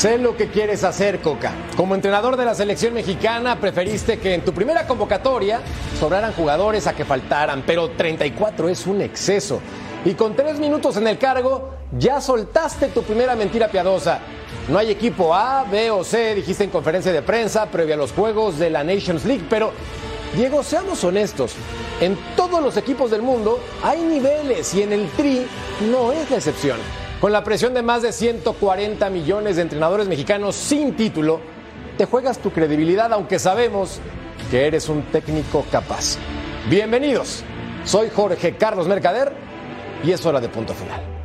Sé lo que quieres hacer, Coca. Como entrenador de la selección mexicana, preferiste que en tu primera convocatoria sobraran jugadores a que faltaran, pero 34 es un exceso. Y con tres minutos en el cargo, ya soltaste tu primera mentira piadosa. No hay equipo A, B o C, dijiste en conferencia de prensa previo a los juegos de la Nations League, pero Diego, seamos honestos, en todos los equipos del mundo hay niveles y en el Tri no es la excepción. Con la presión de más de 140 millones de entrenadores mexicanos sin título, te juegas tu credibilidad aunque sabemos que eres un técnico capaz. Bienvenidos, soy Jorge Carlos Mercader y es hora de punto final.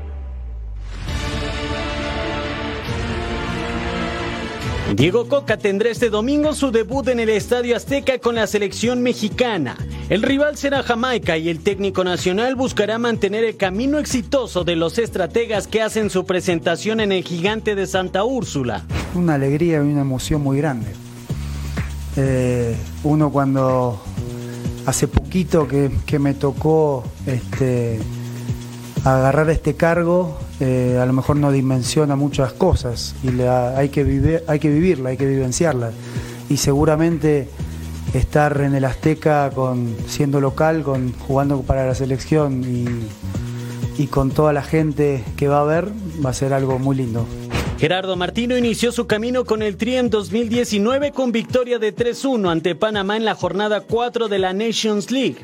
Diego Coca tendrá este domingo su debut en el Estadio Azteca con la selección mexicana. El rival será Jamaica y el técnico nacional buscará mantener el camino exitoso de los estrategas que hacen su presentación en el gigante de Santa Úrsula. Una alegría y una emoción muy grande. Eh, uno cuando hace poquito que, me tocó este, agarrar este cargo, eh, a lo mejor no dimensiona muchas cosas y hay, que vivir, hay que vivirla, hay que vivenciarla. Y seguramente estar en el Azteca con, siendo local, con, jugando para la selección y, y con toda la gente que va a ver, va a ser algo muy lindo. Gerardo Martino inició su camino con el Tri en 2019 con victoria de 3-1 ante Panamá en la jornada 4 de la Nations League.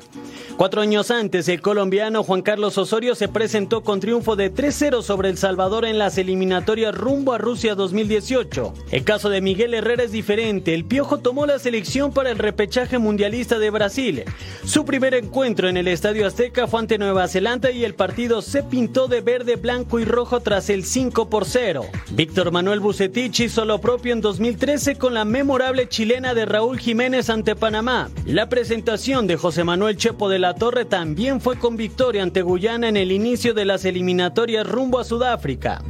Cuatro años antes, el colombiano Juan Carlos Osorio se presentó con triunfo de 3-0 sobre El Salvador en las eliminatorias rumbo a Rusia 2018. El caso de Miguel Herrera es diferente. El Piojo tomó la selección para el repechaje mundialista de Brasil. Su primer encuentro en el Estadio Azteca fue ante Nueva Zelanda y el partido se pintó de verde, blanco y rojo tras el 5 por 0. Víctor Manuel Bucetich hizo lo propio en 2013 con la memorable chilena de Raúl Jiménez ante Panamá. La presentación de José Manuel Chepo de la Torre también fue con victoria ante Guyana en el inicio de las eliminatorias rumbo a Sudáfrica.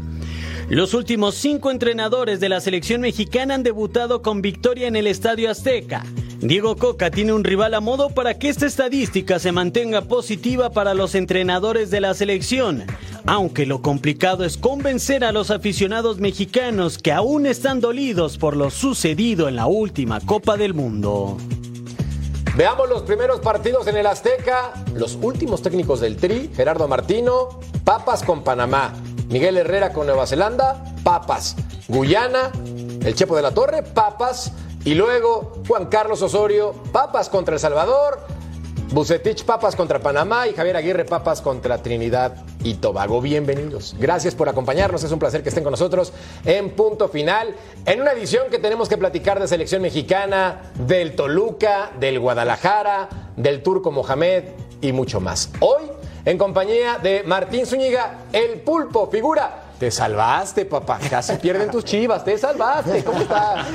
Los últimos cinco entrenadores de la selección mexicana han debutado con victoria en el Estadio Azteca. Diego Coca tiene un rival a modo para que esta estadística se mantenga positiva para los entrenadores de la selección, aunque lo complicado es convencer a los aficionados mexicanos que aún están dolidos por lo sucedido en la última Copa del Mundo. Veamos los primeros partidos en el Azteca. Los últimos técnicos del Tri, Gerardo Martino, Papas con Panamá, Miguel Herrera con Nueva Zelanda, Papas, Guyana, el Chepo de la Torre, Papas, y luego Juan Carlos Osorio, Papas contra El Salvador, Bucetich Papas contra Panamá y Javier Aguirre Papas contra Trinidad y Tobago. Bienvenidos. Gracias por acompañarnos. Es un placer que estén con nosotros en punto final. En una edición que tenemos que platicar de selección mexicana, del Toluca, del Guadalajara, del Turco Mohamed y mucho más. Hoy, en compañía de Martín Zúñiga, el pulpo, figura. Te salvaste, papá. Casi pierden tus chivas. Te salvaste. ¿Cómo estás?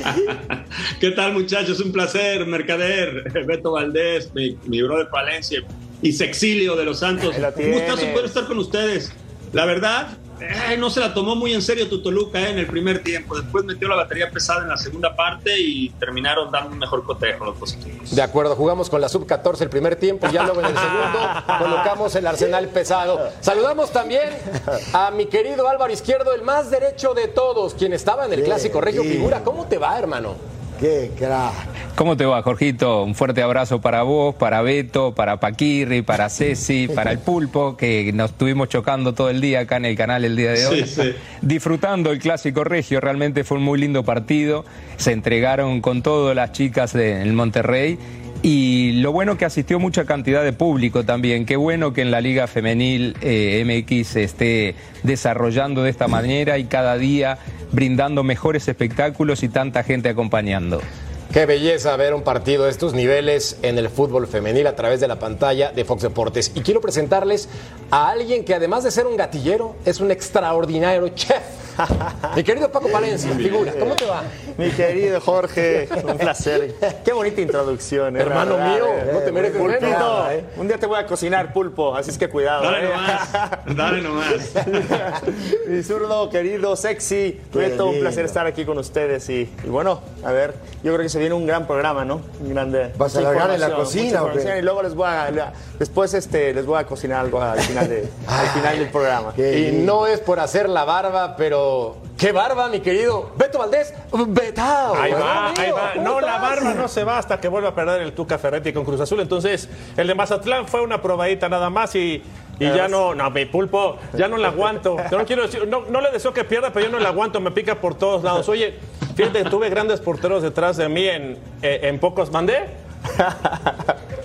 ¿Qué tal, muchachos? Un placer, Mercader, Beto Valdés, mi, mi brother Palencia y Sexilio de los Santos. Un gustazo poder estar con ustedes. La verdad, eh, no se la tomó muy en serio tu Toluca eh, en el primer tiempo. Después metió la batería pesada en la segunda parte y terminaron dando un mejor cotejo los positivos. De acuerdo, jugamos con la sub-14 el primer tiempo, ya luego en el segundo colocamos el arsenal pesado. Saludamos también a mi querido Álvaro Izquierdo, el más derecho de todos, quien estaba en el clásico Regio Figura. ¿Cómo te va, hermano? Qué crack. ¿Cómo te va, Jorgito? Un fuerte abrazo para vos, para Beto, para Paquirri, para Ceci, para el Pulpo, que nos estuvimos chocando todo el día acá en el canal el día de hoy. Sí, sí. Disfrutando el clásico regio, realmente fue un muy lindo partido. Se entregaron con todo las chicas del Monterrey. Y lo bueno que asistió mucha cantidad de público también. Qué bueno que en la Liga Femenil eh, MX se esté desarrollando de esta manera y cada día brindando mejores espectáculos y tanta gente acompañando. Qué belleza ver un partido de estos niveles en el fútbol femenil a través de la pantalla de Fox Deportes. Y quiero presentarles a alguien que además de ser un gatillero, es un extraordinario chef. Mi querido Paco Palencia, figura, ¿cómo te va? Mi querido Jorge, un placer. Qué bonita introducción. eh, Hermano verdad, mío, eh. no te mereces Pulpito, menos, eh. un día te voy a cocinar pulpo, así es que cuidado. Dale eh. nomás, dale nomás. Mi zurdo, querido, sexy, Beto, un placer estar aquí con ustedes. Y, y bueno, a ver, yo creo que se viene un gran programa, ¿no? Un grande. ¿Vas a mucha largar en la cocina o qué? Y luego les voy a, después este, les voy a cocinar algo al final, de, al final del programa. Y no es por hacer la barba, pero ¡Qué barba, mi querido! Beto Valdés, Betao. Ahí va, ahí va. ¿cómo No, la barba no se va hasta que vuelva a perder el Tuca Ferretti con Cruz Azul. Entonces, el de Mazatlán fue una probadita nada más y, y ya no, no, mi pulpo, ya no la aguanto. Yo no quiero decir, no, no le deseo que pierda, pero yo no la aguanto, me pica por todos lados. Oye, fíjate, tuve grandes porteros detrás de mí en, eh, en pocos mandé.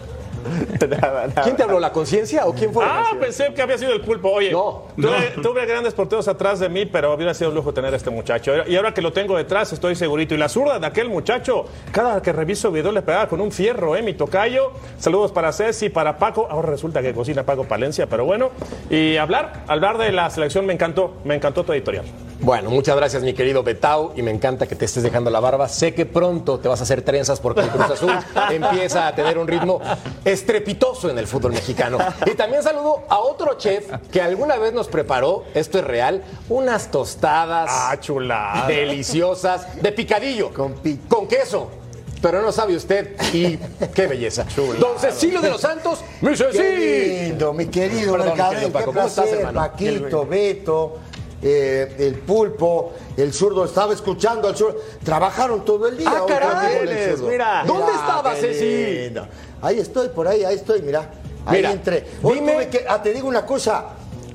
¿Quién te habló? ¿La conciencia o quién fue? Ah, pensé que había sido el pulpo. Oye, No, tuve, tuve grandes porteros atrás de mí, pero hubiera sido un lujo tener a este muchacho. Y ahora que lo tengo detrás, estoy segurito. Y la zurda de aquel muchacho, cada que reviso video le pegaba con un fierro, ¿eh? Mi tocayo. Saludos para Ceci, para Paco. Ahora resulta que cocina Paco Palencia, pero bueno. Y hablar, hablar de la selección me encantó, me encantó tu editorial. Bueno, muchas gracias, mi querido Betao, y me encanta que te estés dejando la barba. Sé que pronto te vas a hacer trenzas porque el Cruz Azul empieza a tener un ritmo estrepitoso en el fútbol mexicano. Y también saludo a otro chef que alguna vez nos preparó, esto es real, unas tostadas Ah, chulada. deliciosas de picadillo con, con queso. Pero no sabe usted, y qué belleza. Don Cecilio de los Santos dice Qué sí. lindo, mi querido Perdón, mi querido Paco, qué ¿cómo estás, placer, hermano? Paquito, Beto, eh, el pulpo, el zurdo, estaba escuchando al zurdo, trabajaron todo el día. Ah, caray, mira. ¿Dónde estaba, qué Ceci? Ahí estoy, por ahí, ahí estoy, mira. Ahí Mira, entré. Hoy dime- tuve que, ah, te digo una cosa,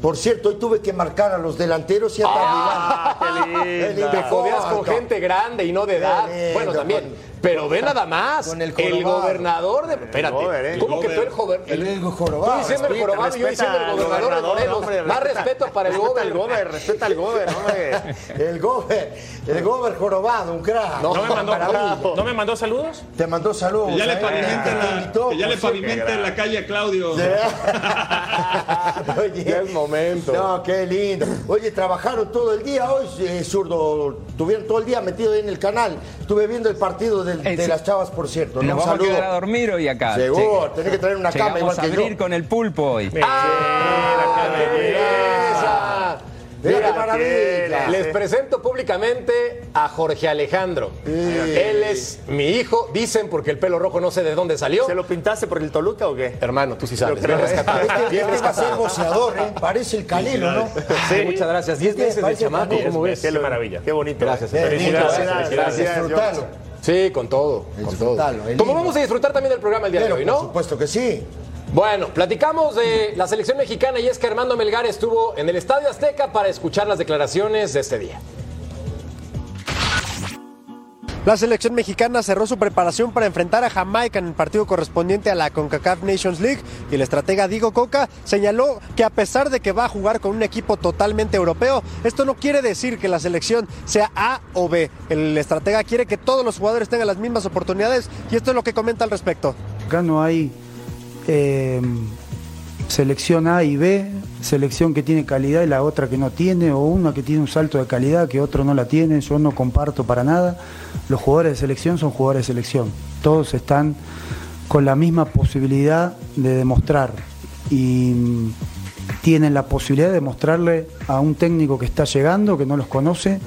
por cierto, hoy tuve que marcar a los delanteros y a Ah. Te codeas con gente grande y no de edad. lindo, Bueno, también. con- pero ve nada más. con el el, gobernador de. Espérate. gober, ¿eh? ¿Cómo El que tú el joven? El, el jorobado. Tú diciendo el Respeta, jorobado y yo diciendo el gobernador de gobernador, Morelos. hombre, Más respeta- respeto para el respeta al gober. gober, respeta al gober, hombre. El gober, el gober jorobado, un crack. ¿No me mandó. ¿no me mandó saludos? Te mandó saludos. Que ya le ¿eh? pavimenta, la, invitó, que ya le pavimenta en la calle a Claudio. Oye, Ya es momento. No, qué lindo. Oye, trabajaron todo el día hoy, eh, zurdo. Tuvieron todo el día metido ahí en el canal. Estuve viendo el partido del- de sí. las chavas, por cierto. Nos Un vamos a saludo. quedar a dormir hoy acá. Seguro, tenés que traer una cama Llegamos igual a que abrir yo. con el pulpo hoy. ¡Ah, qué belleza! Mira Mira, qué maravilla. Les presento públicamente a Jorge Alejandro. Él es mi hijo, dicen porque el pelo rojo no sé de dónde salió. ¿Se lo pintaste por el Toluca o qué? Hermano, tú sí sabes. Bien rescatado. Bien va a ser rescatado. boxeador, ¿eh? Parece el Canelo, ¿no? Ay, muchas gracias. Diez meses de chamaco. ¿cómo ves? Qué maravilla. Qué bonito. Gracias. Eh, Felicidades. felicidades, Felicidades. Sí, con todo. Con todo. Como vamos a disfrutar también del programa el día de hoy, por ¿no? supuesto que sí. Bueno, platicamos de la selección mexicana y es que Armando Melgar estuvo en el Estadio Azteca para escuchar las declaraciones de este día. La selección mexicana cerró su preparación para enfrentar a Jamaica en el partido correspondiente a la CONCACAF Nations League y el estratega Diego Coca señaló que a pesar de que va a jugar con un equipo totalmente europeo, esto no quiere decir que la selección sea A o B. El estratega quiere que todos los jugadores tengan las mismas oportunidades y esto es lo que comenta al respecto. Acá no hay eh, selección A y B, selección que tiene calidad y la otra que no tiene, o una que tiene un salto de calidad que otro no la tiene. Yo no comparto para nada. Los jugadores de selección son jugadores de selección. Todos están con la misma posibilidad de demostrar y mm, tienen la posibilidad de demostrarle a un técnico que está llegando, que no los conoce,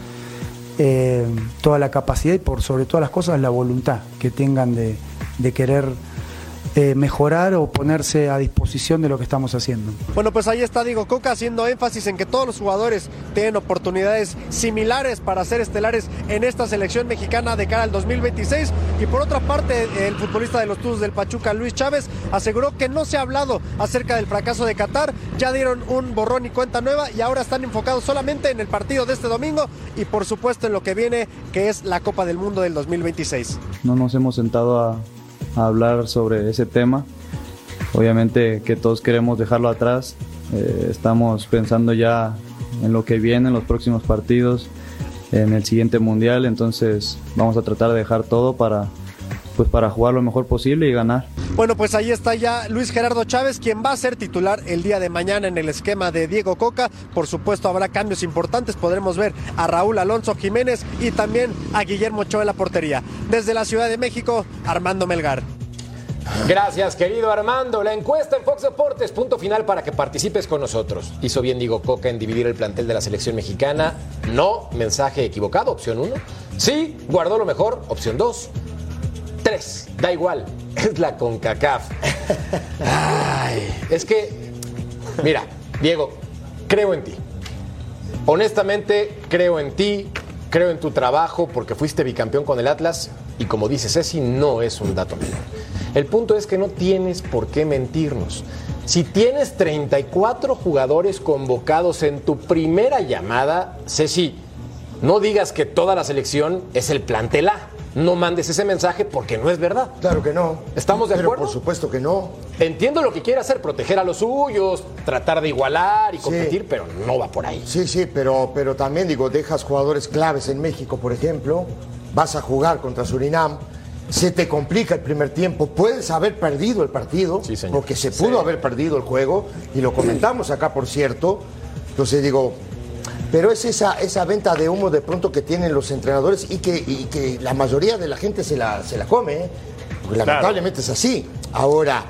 eh, toda la capacidad y por sobre todas las cosas la voluntad que tengan de querer eh, mejorar o ponerse a disposición de lo que estamos haciendo. Bueno, pues ahí está Diego Coca haciendo énfasis en que todos los jugadores tienen oportunidades similares para ser estelares en esta selección mexicana de cara al 2026. Y por otra parte, el futbolista de los Tuzos del Pachuca, Luis Chávez, aseguró que no se ha hablado acerca del fracaso de Qatar. Ya dieron un borrón y cuenta nueva y ahora están enfocados solamente en el partido de este domingo y por supuesto en lo que viene, que es la Copa del Mundo del 2026. no nos hemos sentado a, a hablar sobre ese tema. Obviamente que todos queremos dejarlo atrás. Eh, estamos pensando ya en lo que viene, en los próximos partidos, en el siguiente mundial. Entonces vamos a tratar de dejar todo para, pues, para jugar lo mejor posible y ganar. Bueno, pues ahí está ya Luis Gerardo Chávez, quien va a ser titular el día de mañana en el esquema de Diego Coca. Por supuesto, habrá cambios importantes. Podremos ver a Raúl Alonso Jiménez y también a Guillermo Ochoa en la portería. Desde la Ciudad de México, Armando Melgar. Gracias, querido Armando. La encuesta en Fox Deportes, punto final para que participes con nosotros. Hizo bien Diego Coca en dividir el plantel de la selección mexicana. No, mensaje equivocado, opción 1. Sí, guardó lo mejor, opción 2. 3, da igual, es la CONCACAF. Ay, es que, mira, Diego, creo en ti. Honestamente, creo en ti, creo en tu trabajo, porque fuiste bicampeón con el Atlas y como dice Ceci, no es un dato menor. El punto es que no tienes por qué mentirnos. Si tienes 34 jugadores convocados en tu primera llamada, Ceci, no digas que toda la selección es el plantel A. No mandes ese mensaje porque no es verdad. Claro que no. ¿Estamos de Pero acuerdo? por supuesto que no. Entiendo lo que quiere hacer, proteger a los suyos, tratar de igualar y competir, pero no va por ahí. Sí, sí, pero, pero también digo, dejas jugadores claves en México, por ejemplo, vas a jugar contra Surinam, se te complica el primer tiempo, puedes haber perdido el partido, porque se pudo haber perdido el juego, y lo comentamos acá, por cierto. Entonces digo, pero es esa, esa venta de humo de pronto que tienen los entrenadores y que, y que la mayoría de la gente se la, se la come, ¿eh? porque lamentablemente es así. Ahora,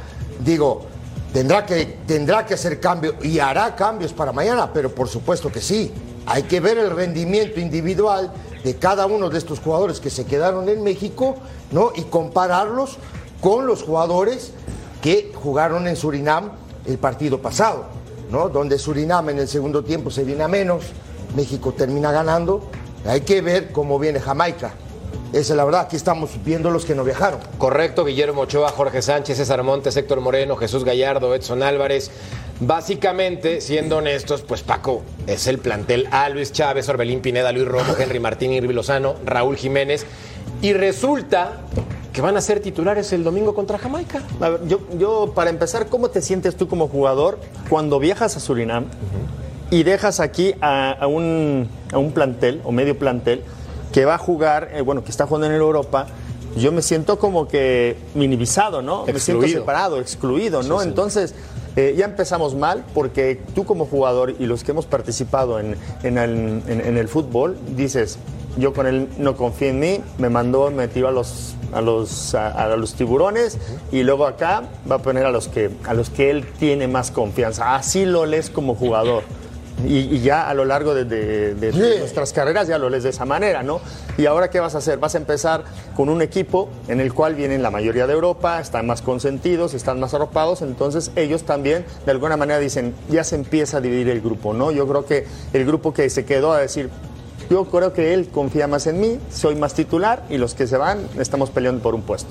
digo, tendrá que, tendrá que hacer cambios y hará cambios para mañana, pero por supuesto que sí. Hay que ver el rendimiento individual de cada uno de estos jugadores que se quedaron en México, ¿no? Y compararlos con los jugadores que jugaron en Surinam el partido pasado, ¿no? Donde Surinam en el segundo tiempo se viene a menos, México termina ganando. Hay que ver cómo viene Jamaica. Esa es la verdad, aquí estamos viendo los que no viajaron. Correcto, Guillermo Ochoa, Jorge Sánchez, César Montes, Héctor Moreno, Jesús Gallardo, Edson Álvarez. Básicamente, siendo honestos, pues Paco es el plantel A, Luis Chávez, Orbelín Pineda, Luis Rojo, Henry Martín, Irvi Lozano, Raúl Jiménez. Y resulta que van a ser titulares el domingo contra Jamaica. A ver, yo, yo, para empezar, ¿cómo te sientes tú como jugador cuando viajas a Surinam y dejas aquí a, a un, a un plantel o medio plantel que va a jugar, eh, bueno, que está jugando en Europa? Yo me siento como que minimizado, ¿no? Me siento separado, excluido, ¿no? Sí, sí. Entonces, eh, ya empezamos mal porque tú como jugador y los que hemos participado en, en el, en- en el fútbol, dices, yo con él no confío en mí, me mandó, me tiró a los, a los, a, a los tiburones y luego acá va a poner a los, que, a los que él tiene más confianza. Así lo lees como jugador. Y, y ya a lo largo de, de- de nuestras carreras ya lo lees de esa manera, ¿no? Y ahora, ¿qué vas a hacer? Vas a empezar con un equipo en el cual vienen la mayoría de Europa, están más consentidos, están más arropados, entonces ellos también, de alguna manera, dicen, ya se empieza a dividir el grupo, ¿no? Yo creo que el grupo que se quedó a decir, yo creo que él confía más en mí, soy más titular y los que se van estamos peleando por un puesto.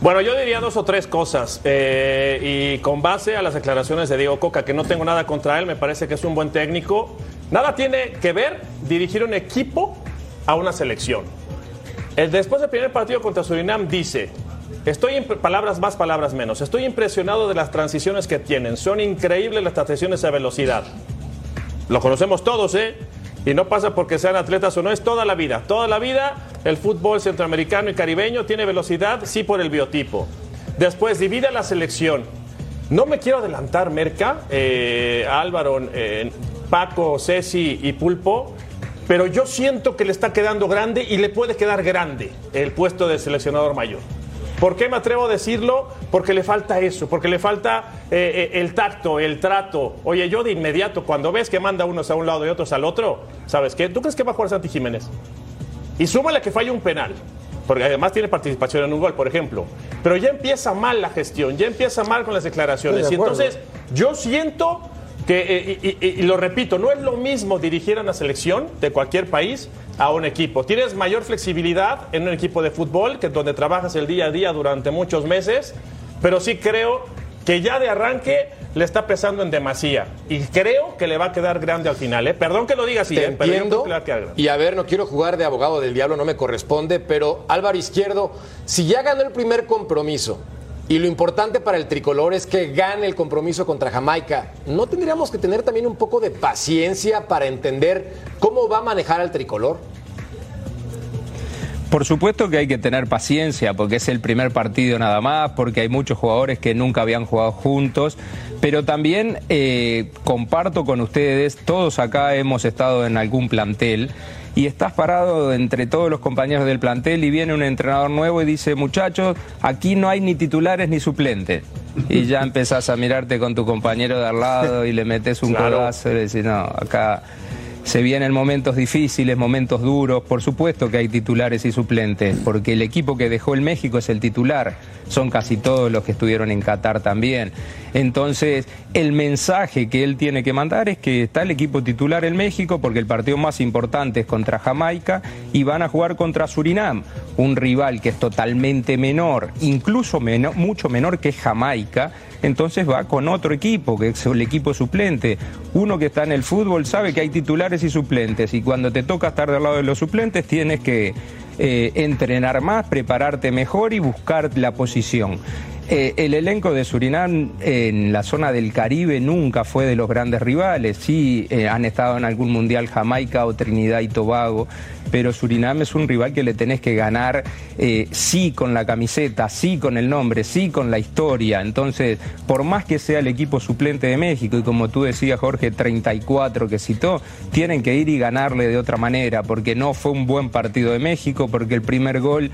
Bueno, yo diría dos o tres cosas. eh, y con base a las declaraciones de Diego Coca, que no tengo nada contra él, me parece que es un buen técnico. Nada tiene que ver dirigir un equipo a una selección. El- después del primer partido contra Surinam dice, estoy, impre- palabras más, palabras menos, estoy impresionado de las transiciones que tienen. Son increíbles las transiciones a velocidad. Lo conocemos todos, ¿eh? Y no pasa porque sean atletas o no, es toda la vida. Toda la vida el fútbol centroamericano y caribeño tiene velocidad, sí por el biotipo. Después divide la selección. No me quiero adelantar, Merca, eh, Álvaro, eh, Paco, Ceci y Pulpo, pero yo siento que le está quedando grande y le puede quedar grande el puesto de seleccionador mayor. ¿Por qué me atrevo a decirlo? Porque le falta eso, porque le falta eh, eh, el tacto, el trato. Oye, yo de inmediato, cuando ves que manda unos a un lado y otros al otro, ¿sabes qué? ¿Tú crees que va a jugar Santi Jiménez? Y súmale que falla un penal, porque además tiene participación en un gol, por ejemplo. Pero ya empieza mal la gestión, ya empieza mal con las declaraciones. Y de entonces yo siento que, eh, y, y- y lo repito, no es lo mismo dirigir a una selección de cualquier país a un equipo. Tienes mayor flexibilidad en un equipo de fútbol, que donde trabajas el día a día durante muchos meses, pero sí creo que ya de arranque le está pesando en demasía. Y creo que le va a quedar grande al final. ¿eh? Perdón que lo diga así, Te ¿eh? pero yo creo entiendo. que le va a quedar grande. Y a ver, no quiero jugar de abogado del diablo, no me corresponde, pero Álvaro Izquierdo, si ya ganó el primer compromiso y lo importante para el tricolor es que gane el compromiso contra Jamaica, ¿no tendríamos que tener también un poco de paciencia para entender cómo va a manejar al tricolor? Por supuesto que hay que tener paciencia porque es el primer partido nada más, porque hay muchos jugadores que nunca habían jugado juntos, pero también eh, comparto con ustedes, todos acá hemos estado en algún plantel y estás parado entre todos los compañeros del plantel y viene un entrenador nuevo y dice, muchachos, aquí no hay ni titulares ni suplentes. Y ya empezás a mirarte con tu compañero de al lado y le metes un Claro. codazo y le decís, no, acá se vienen momentos difíciles, momentos duros. Por supuesto que hay titulares y suplentes, porque el equipo que dejó el México es el titular. Son casi todos los que estuvieron en Qatar también. Entonces, el mensaje que él tiene que mandar es que está el equipo titular en México porque el partido más importante es contra Jamaica y van a jugar contra Surinam, un rival que es totalmente menor, incluso mucho menor que Jamaica entonces va con otro equipo, que es el equipo suplente. Uno que está en el fútbol sabe que hay titulares y suplentes y cuando te toca estar del lado de los suplentes tienes que eh, entrenar más, prepararte mejor y buscar la posición. Eh, el elenco de Surinam en la zona del Caribe nunca fue de los grandes rivales. Sí eh, han estado en algún mundial Jamaica o Trinidad y Tobago, pero Surinam es un rival que le tenés que ganar eh, sí con la camiseta, sí con el nombre, sí con la historia. Entonces, por más que sea el equipo suplente de México y como tú decías Jorge, 34 que citó, tienen que ir y ganarle de otra manera, porque no fue un buen partido de México, porque el primer gol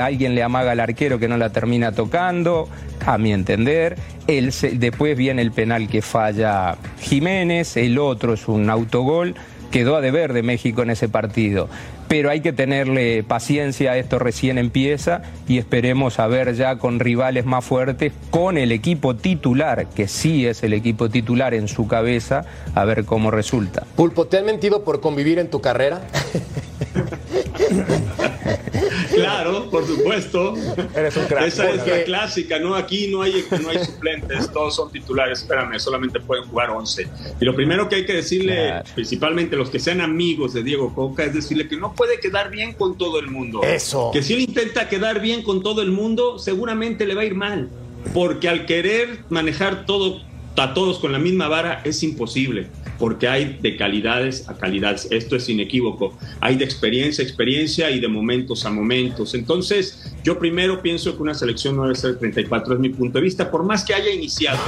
alguien le amaga al arquero que no la termina tocando a mi entender. Después viene el penal que falla Jiménez, el otro es un autogol. Quedó a deber de México en ese partido. Pero hay que tenerle paciencia, esto recién empieza y esperemos a ver ya con rivales más fuertes, con el equipo titular, que sí es el equipo titular en su cabeza, a ver cómo resulta. Pulpo, ¿te han mentido por convivir en tu carrera? Claro, por supuesto. Eres un crack. Esa es la clásica, ¿no? Aquí no hay, no hay suplentes, todos son titulares. Espérame, solamente pueden jugar 11. Y lo primero que hay que decirle, principalmente los que sean amigos de Diego Coca, es decirle que no puede quedar bien con todo el mundo. Eso. Que si él intenta quedar bien con todo el mundo, seguramente le va a ir mal. Porque al querer manejar todo a todos con la misma vara es imposible porque hay de calidades a calidades. Esto es inequívoco. Hay de experiencia a experiencia y de momentos a momentos. Entonces, yo primero pienso que una selección no debe ser 34, es mi punto de vista, por más que haya iniciado.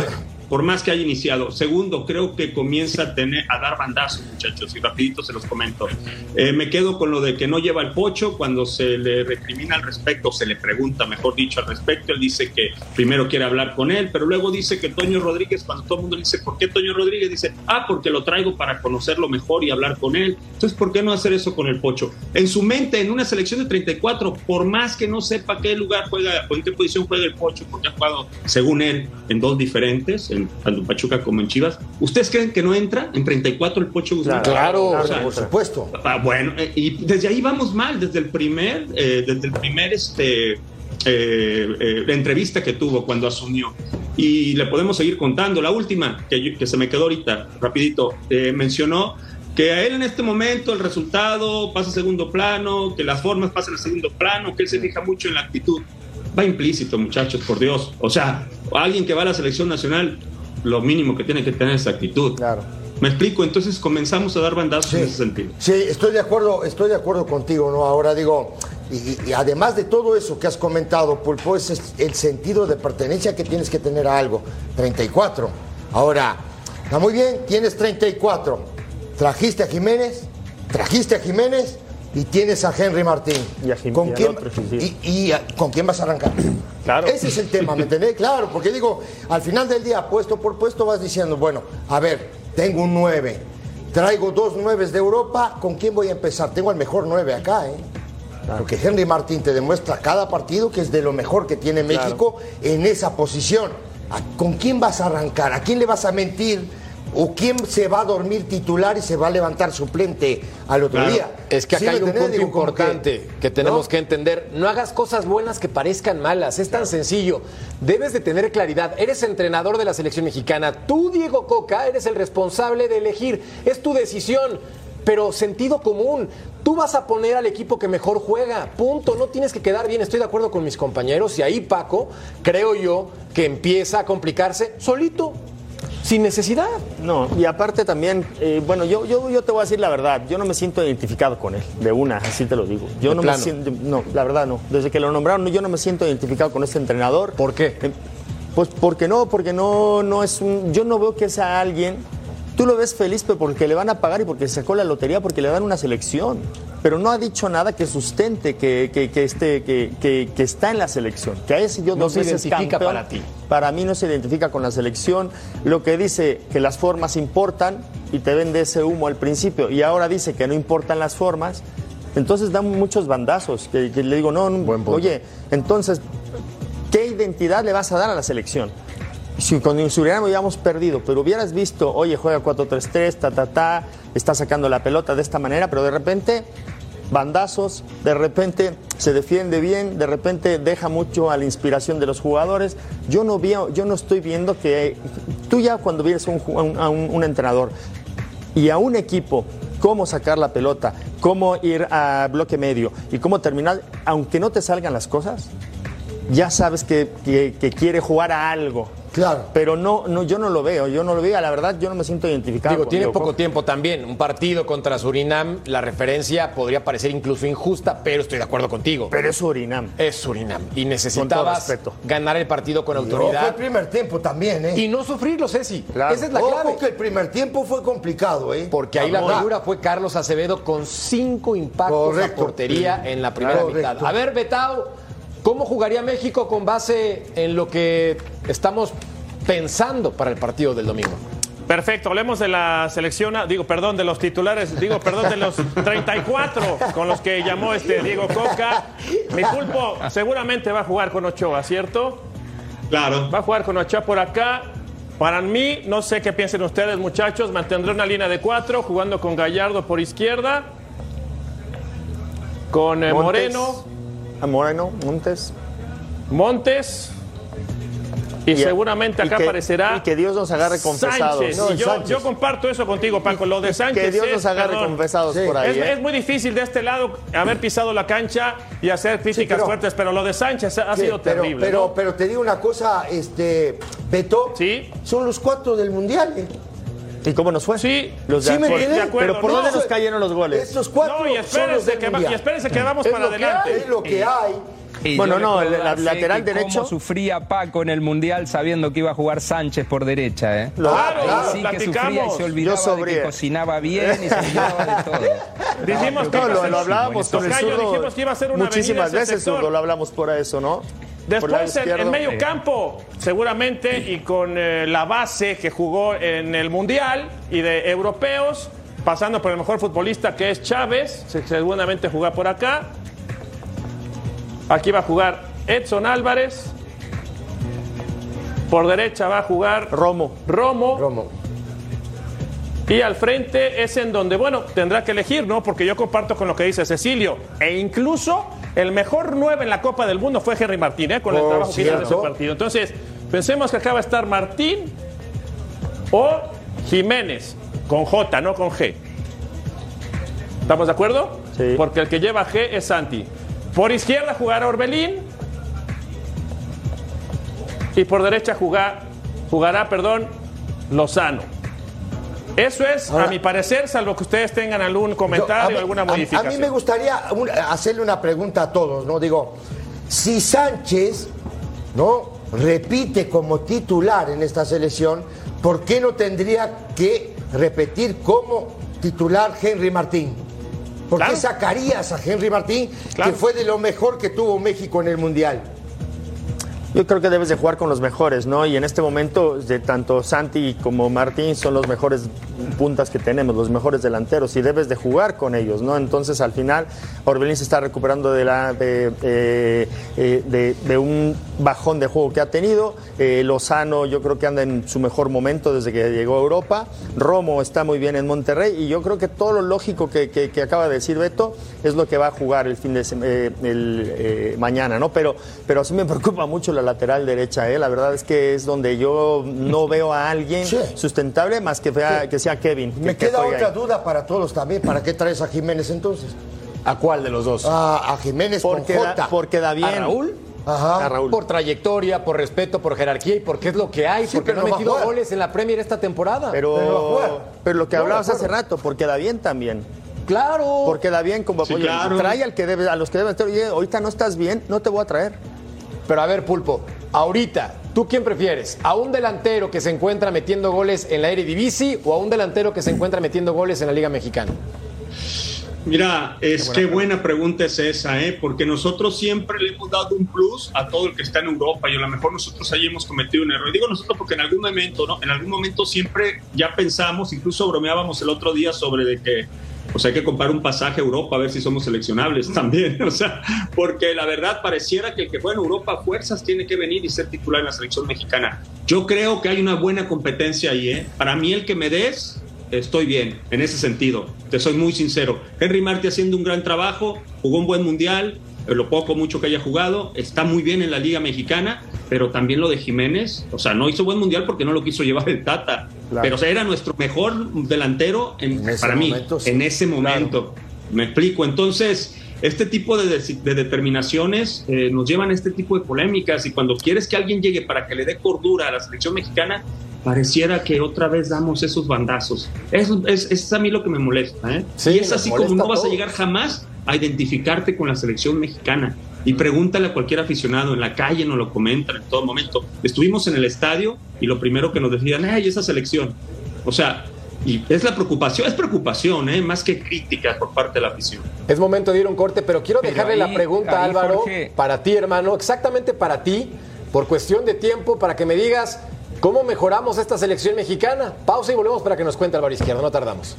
Por más que haya iniciado. Segundo, creo que comienza a tener a dar bandazos, muchachos, y rapidito se los comento. Eh, me quedo con lo de que no lleva el pocho cuando se le recrimina al respecto, se le pregunta, mejor dicho, al respecto. Él dice que primero quiere hablar con él, pero luego dice que Toño Rodríguez, cuando todo el mundo dice, ¿por qué Toño Rodríguez? Dice, ah, porque lo traigo para conocerlo mejor y hablar con él. Entonces, ¿por qué no hacer eso con el pocho? En su mente, en una selección de 34, por más que no sepa qué lugar juega o en qué posición juega el pocho, porque ha jugado, según él, en dos diferentes, tanto en Pachuca como en Chivas. ¿Ustedes creen que no entra en 34 el Pocho Guzmán? Claro, por supuesto. Ah, bueno, eh, y desde ahí vamos mal, desde el primer, eh, desde el primer este, eh, entrevista que tuvo cuando asumió. Y le podemos seguir contando. La última, que, que se me quedó ahorita, rapidito, mencionó que a él en este momento el resultado pasa a segundo plano, que las formas pasan a segundo plano, que él se fija mucho en la actitud. Va implícito, muchachos, por Dios. O sea, alguien que va a la selección nacional lo mínimo que tiene que tener esa actitud. Claro. Me explico, entonces comenzamos a dar bandazos en ese sentido. Sí, estoy de acuerdo, estoy de acuerdo contigo, ¿no? Ahora digo, y, además de todo eso que has comentado, Pulpo, es el sentido de pertenencia que tienes que tener a algo. 34. Ahora, está muy bien, tienes 34. Trajiste a Jiménez, trajiste a Jiménez y tienes a Henry Martín. Y a ¿Con, quién, y, ¿Con quién vas a arrancar? Claro. Ese es el tema, ¿me entendés? Claro, porque digo, al final del día, puesto por puesto, vas diciendo, bueno, a ver, tengo un 9, traigo dos 9 de Europa, ¿con quién voy a empezar? Tengo el mejor 9 acá, ¿eh? Porque Henry Martín te demuestra cada partido que es de lo mejor que tiene México en esa posición. ¿Con quién vas a arrancar? ¿A quién le vas a mentir? ¿O quién se va a dormir titular y se va a levantar suplente al otro día? Es que acá hay un punto importante que, tenemos que entender. No hagas cosas buenas que parezcan malas. Es tan sencillo. Debes de tener claridad. Eres entrenador de la selección mexicana. Tú, Diego Coca, eres el responsable de elegir. Es tu decisión. Pero sentido común. Tú vas a poner al equipo que mejor juega. Punto. No tienes que quedar bien. Estoy de acuerdo con mis compañeros. Y ahí, Paco, creo yo que empieza a complicarse solito sin necesidad. No, y aparte también, eh, bueno, yo, yo, yo te voy a decir la verdad, yo no me siento identificado con él, de una, así te lo digo. Yo no me siento, no, la verdad no. Desde que lo nombraron, yo no me siento identificado con este entrenador. ¿Por qué? Eh, pues porque no, porque no, no es un, yo no veo que sea alguien Tú lo ves feliz porque le van a pagar y porque sacó la lotería, porque le dan una selección. Pero no ha dicho nada que sustente que, que, que, esté, que, está en la selección. Que haya sido no se identifica para ti. Para mí no se identifica con la selección. Lo que dice que las formas importan y te vende ese humo al principio y ahora dice que no importan las formas. Entonces dan muchos bandazos. Que, le digo, no, no oye, entonces, ¿qué identidad le vas a dar a la selección? Si con Surinam habíamos perdido, pero hubieras visto, oye, juega 4-3-3, ta, ta, ta, está sacando la pelota de esta manera, pero de repente bandazos, de repente se defiende bien, de repente deja mucho a la inspiración de los jugadores. Yo no, veo, yo no estoy viendo que tú ya cuando vienes a un, entrenador y a un equipo cómo sacar la pelota, cómo ir a bloque medio y cómo terminar, aunque no te salgan las cosas, ya sabes que quiere jugar a algo. Claro. Pero no, no, yo no lo veo, yo no lo veo, la verdad yo no me siento identificado. Digo, tiene poco tiempo también. Un partido contra Surinam, la referencia podría parecer incluso injusta, pero estoy de acuerdo contigo. Pero es Surinam. Es Surinam. Y necesitabas ganar el partido con autoridad. fue el primer tiempo también, ¿eh? Y no sufrirlo, Ceci. Esa es la clave. que el primer tiempo fue complicado, ¿eh? Porque ahí la figura fue Carlos Acevedo con cinco impactos a portería en la primera mitad. A ver, Betao. ¿Cómo jugaría México con base en lo que estamos pensando para el partido del domingo? Perfecto, hablemos de la selección, digo, perdón, de los titulares, digo, perdón, de los 34 con los que llamó este Diego Coca. Mi pulpo seguramente va a jugar con Ochoa, ¿cierto? Claro. Va a jugar con Ochoa por acá. Para mí, no sé qué piensen ustedes, muchachos, mantendré una línea de cuatro, jugando con Gallardo por izquierda, con eh, Moreno, a Moreno, Montes. Montes. Y, seguramente acá aparecerá. Y que Dios nos agarre confesados. yo, comparto eso contigo, Paco. Lo de Sánchez. Que Dios nos agarre confesados por ahí. ¿eh? Es, muy difícil de este lado haber pisado la cancha y hacer críticas fuertes, pero lo de Sánchez ha sido terrible. Pero, pero te digo una cosa, este, Beto. Sí. Son los cuatro del mundial. ¿eh? ¿Y cómo nos fue? Sí, los de, me Pero ¿por dónde nos cayeron los goles? Estos cuatro. No, y espérense, que, y espérense que vamos para adelante. es lo que hay. Bueno, no, el lateral derecho. Cómo sufría Paco en el Mundial sabiendo que iba a jugar Sánchez por derecha, ¿eh? Claro, claro sí que sufría y se olvidaba de que cocinaba bien y se olvidaba de todo. Dijimos que lo, lo hablábamos con el. Dijimos que iba a ser una Muchísimas veces, zurdo, lo hablamos por eso, ¿no? Después en, medio campo, seguramente, y con eh, la base que jugó en el Mundial y de europeos, pasando por el mejor futbolista que es Chávez, seguramente juega por acá. Aquí va a jugar Edson Álvarez. Por derecha va a jugar Romo. Romo. Romo. Y al frente es en donde, bueno, tendrá que elegir, ¿no? Porque yo comparto con lo que dice Cecilio. E incluso el mejor 9 en la Copa del Mundo fue Henry Martín, ¿eh? con el trabajo que hizo en ese partido. Entonces, pensemos que acá va a estar Martín o Jiménez, con J, no con G. ¿Estamos de acuerdo? Sí. Porque el que lleva G es Santi. Por izquierda jugará Orbelín. Y por derecha jugará, perdón, Lozano. Eso es, a mi parecer, salvo que ustedes tengan algún comentario alguna modificación. A, mí me gustaría hacerle una pregunta a todos, ¿no? Digo, si Sánchez, ¿no? Repite como titular en esta selección, ¿por qué no tendría que repetir como titular Henry Martín? ¿Por qué sacarías a Henry Martín, que fue de lo mejor que tuvo México en el Mundial? Yo creo que debes de jugar con los mejores, ¿no? Y en este momento, de tanto Santi como Martín son los mejores puntas que tenemos, los mejores delanteros, y debes de jugar con ellos, ¿no? Entonces, al final, Orbelín se está recuperando de, la, de, eh, de, un bajón de juego que ha tenido. Eh, Lozano, yo creo que anda en su mejor momento desde que llegó a Europa. Romo está muy bien en Monterrey, y yo creo que todo lo lógico que, que, acaba de decir Beto es lo que va a jugar el fin de eh, el, mañana, ¿no? Pero, pero sí me preocupa mucho la lateral derecha, ¿eh? La verdad es que es donde yo no veo a alguien sustentable más que, que sea Kevin. Me queda otra duda para todos también. ¿Para qué traes a Jiménez entonces? ¿A cuál de los dos? a Jiménez porque con J. porque da bien. ¿A Raúl? Ajá. A Raúl. Por trayectoria, por respeto, por jerarquía y porque es lo que hay. porque no ha metido goles en la Premier esta temporada. Pero, pero, lo que hablabas hace rato, porque da bien también. Claro. Porque da bien como trae al que debe, a los que deben estar. Oye, ahorita no estás bien, no te voy a traer. Pero a ver, Pulpo, ahorita, ¿tú quién prefieres? ¿A un delantero que se encuentra metiendo goles en la Eredivisie o a un delantero que se encuentra metiendo goles en la Liga Mexicana? Mira, es qué buena, pregunta es esa, ¿eh? porque nosotros siempre le hemos dado un plus a todo el que está en Europa y a lo mejor nosotros ahí hemos cometido un error. Y digo nosotros porque en algún momento, ¿no? En algún momento siempre ya pensamos, incluso bromeábamos el otro día sobre de que O sea, hay que comprar un pasaje a Europa a ver si somos seleccionables también. O sea, porque la verdad pareciera que el que juega en Europa a fuerzas tiene que venir y ser titular en la selección mexicana. Yo creo que hay una buena competencia ahí. ¿eh? Para mí, el que me des, estoy bien en ese sentido. Te soy muy sincero. Henry Martí haciendo un gran trabajo, jugó un buen mundial, lo poco mucho que haya jugado, está muy bien en la Liga Mexicana, pero también lo de Jiménez, o sea, no hizo buen mundial porque no lo quiso llevar el Tata, pero o sea, era nuestro mejor delantero en, para mí, en ese momento. Me explico, entonces, este tipo de, determinaciones eh, nos llevan a este tipo de polémicas y cuando quieres que alguien llegue para que le dé cordura a la selección mexicana, pareciera que otra vez damos esos bandazos. Eso es, a mí lo que me molesta. ¿eh? y es así como no vas a llegar jamás a identificarte con la selección mexicana. Y pregúntale a cualquier aficionado, en la calle nos lo comentan en todo momento. Estuvimos en el estadio y lo primero que nos decían, ¡ay, esa selección! O sea, y es la preocupación, es preocupación, ¿eh? más que crítica por parte de la afición. Es momento de ir a un corte, pero quiero dejarle la pregunta, Álvaro, para ti, hermano, exactamente para ti, por cuestión de tiempo, para que me digas cómo mejoramos esta selección mexicana. Pausa y volvemos para que nos cuente Álvaro Izquierdo, no tardamos.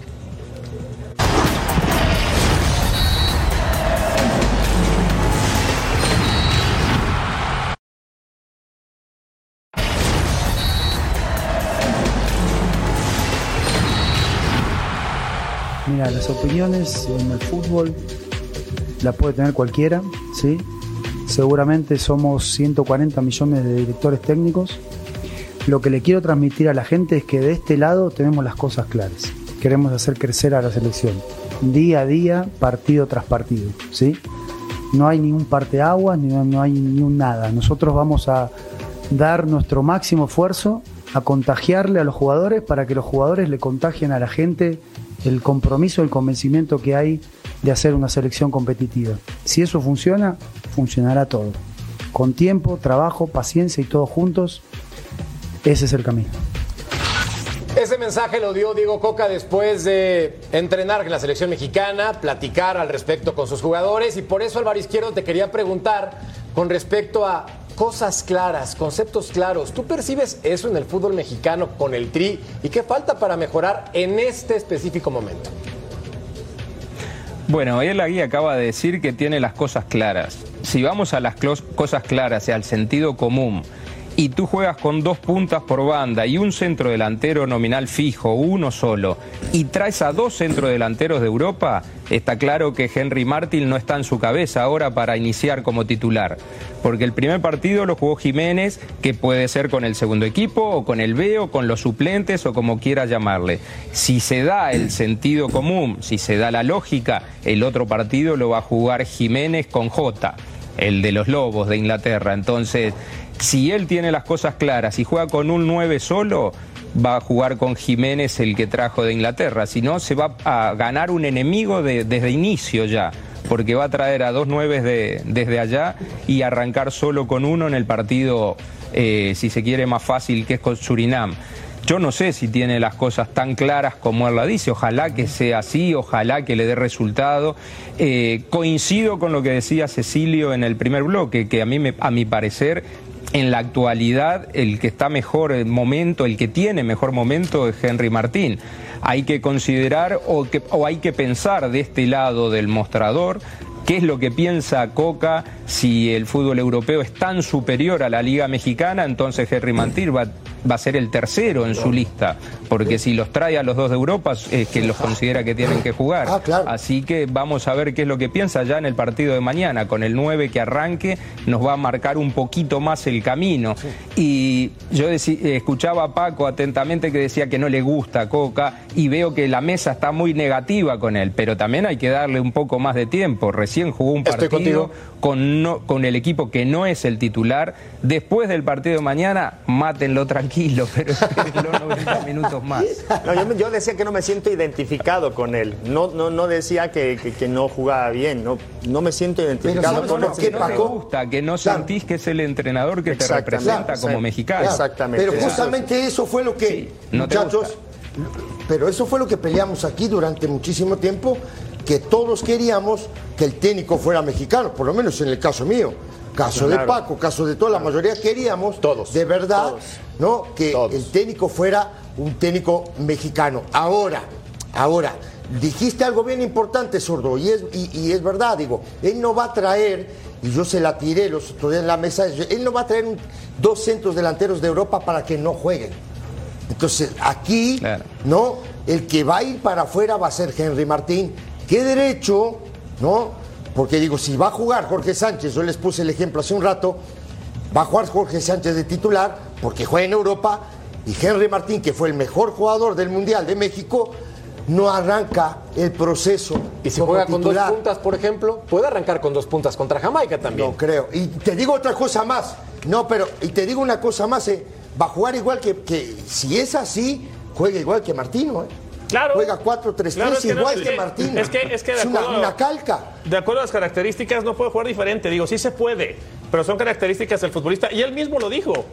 Las opiniones en el fútbol la puede tener cualquiera, ¿sí? Seguramente somos 140 millones de directores técnicos. Lo que le quiero transmitir a la gente es que de este lado tenemos las cosas claras. Queremos hacer crecer a la selección, día a día, partido tras partido, ¿sí? No hay ningún parteaguas, ni no hay ni un nada. Nosotros vamos a dar nuestro máximo esfuerzo a contagiarle a los jugadores para que los jugadores le contagien a la gente el compromiso, el convencimiento que hay de hacer una selección competitiva. Si eso funciona, funcionará todo. Con tiempo, trabajo, paciencia y todos juntos, ese es el camino. Ese mensaje lo dio Diego Coca después de entrenar en la selección mexicana, platicar al respecto con sus jugadores y por eso Álvaro Izquierdo te quería preguntar con respecto a cosas claras, conceptos claros. ¿Tú percibes eso en el fútbol mexicano con el Tri y qué falta para mejorar en este específico momento? Bueno, la guía acaba de decir que tiene las cosas claras. Si vamos a las cosas claras y al sentido común, y tú juegas con dos puntas por banda y un centro delantero nominal fijo, uno solo, y traes a dos centrodelanteros de Europa, está claro que Henry Martin no está en su cabeza ahora para iniciar como titular. Porque el primer partido lo jugó Jiménez, que puede ser con el segundo equipo, o con el B, o con los suplentes, o como quiera llamarle. Si se da el sentido común, si se da la lógica, el otro partido lo va a jugar Jiménez con J, el de los Lobos de Inglaterra. Entonces, si él tiene las cosas claras y juega con un 9 solo, va a jugar con Jiménez el que trajo de Inglaterra. Si no, se va a ganar un enemigo desde inicio ya, porque va a traer a dos nueves de, desde allá y arrancar solo con uno en el partido, eh, si se quiere, más fácil, que es con Surinam. Yo no sé si tiene las cosas tan claras como él la dice, ojalá que sea así, ojalá que le dé resultado. Eh, coincido con lo que decía Cecilio en el primer bloque, que a mí, me, a mi parecer, en la actualidad el que está mejor en momento, el que tiene mejor momento es Henry Martín. Hay que considerar o, que, o hay que pensar de este lado del mostrador qué es lo que piensa Coca si el fútbol europeo es tan superior a la Liga Mexicana, entonces Henry Martín va va a ser el tercero en su lista, porque si los trae a los dos de Europa es que los considera que tienen que jugar. Ah, Así que vamos a ver qué es lo que piensa ya en el partido de mañana, con el 9 que arranque, nos va a marcar un poquito más el camino. Y yo escuchaba a Paco atentamente que decía que no le gusta Coca y veo que la mesa está muy negativa con él, pero también hay que darle un poco más de tiempo. Recién jugó un partido con, no, con el equipo que no es el titular. Después del partido de mañana, mátenlo tranquilo, pero 90 minutos más. yo, decía que no me siento identificado con él. No, no, no decía que, que, no jugaba bien. No, no me siento identificado con él. Que no te gusta, que no sentís que es el entrenador que te representa como mexicano. Exactamente. Pero justamente eso fue lo que, muchachos, pero eso fue lo que peleamos aquí durante muchísimo tiempo que todos queríamos que el técnico fuera mexicano, por lo menos en el caso mío. Caso de Paco, caso de toda la mayoría queríamos todos, de verdad, ¿no? Que el técnico fuera un técnico mexicano. Ahora, ahora, dijiste algo bien importante, Sordo, y es, y, es verdad, digo, él no va a traer, y yo se la tiré los otros días en la mesa, él no va a traer dos centros delanteros de Europa para que no jueguen. Entonces, aquí, ¿no? El que va a ir para afuera va a ser Henry Martín. ¿Qué derecho, no? Porque digo, si va a jugar Jorge Sánchez, yo les puse el ejemplo hace un rato, va a jugar Jorge Sánchez de titular, porque juega en Europa, y Henry Martín, que fue el mejor jugador del Mundial de México, no arranca el proceso. ¿Y si juega con dos puntas, por ejemplo? Puede arrancar con dos puntas contra Jamaica también. No creo. Y te digo otra cosa más. No, pero, y te digo una cosa más, eh, va a jugar igual que, que, si es así, juega igual que Martino, ¿eh? Claro. Juega 4-3-3 igual que, Martino. Es que, es que de acuerdo, una, calca. De acuerdo a las características, no puede jugar diferente. Digo, sí se puede, pero son características del futbolista. Y él mismo lo dijo.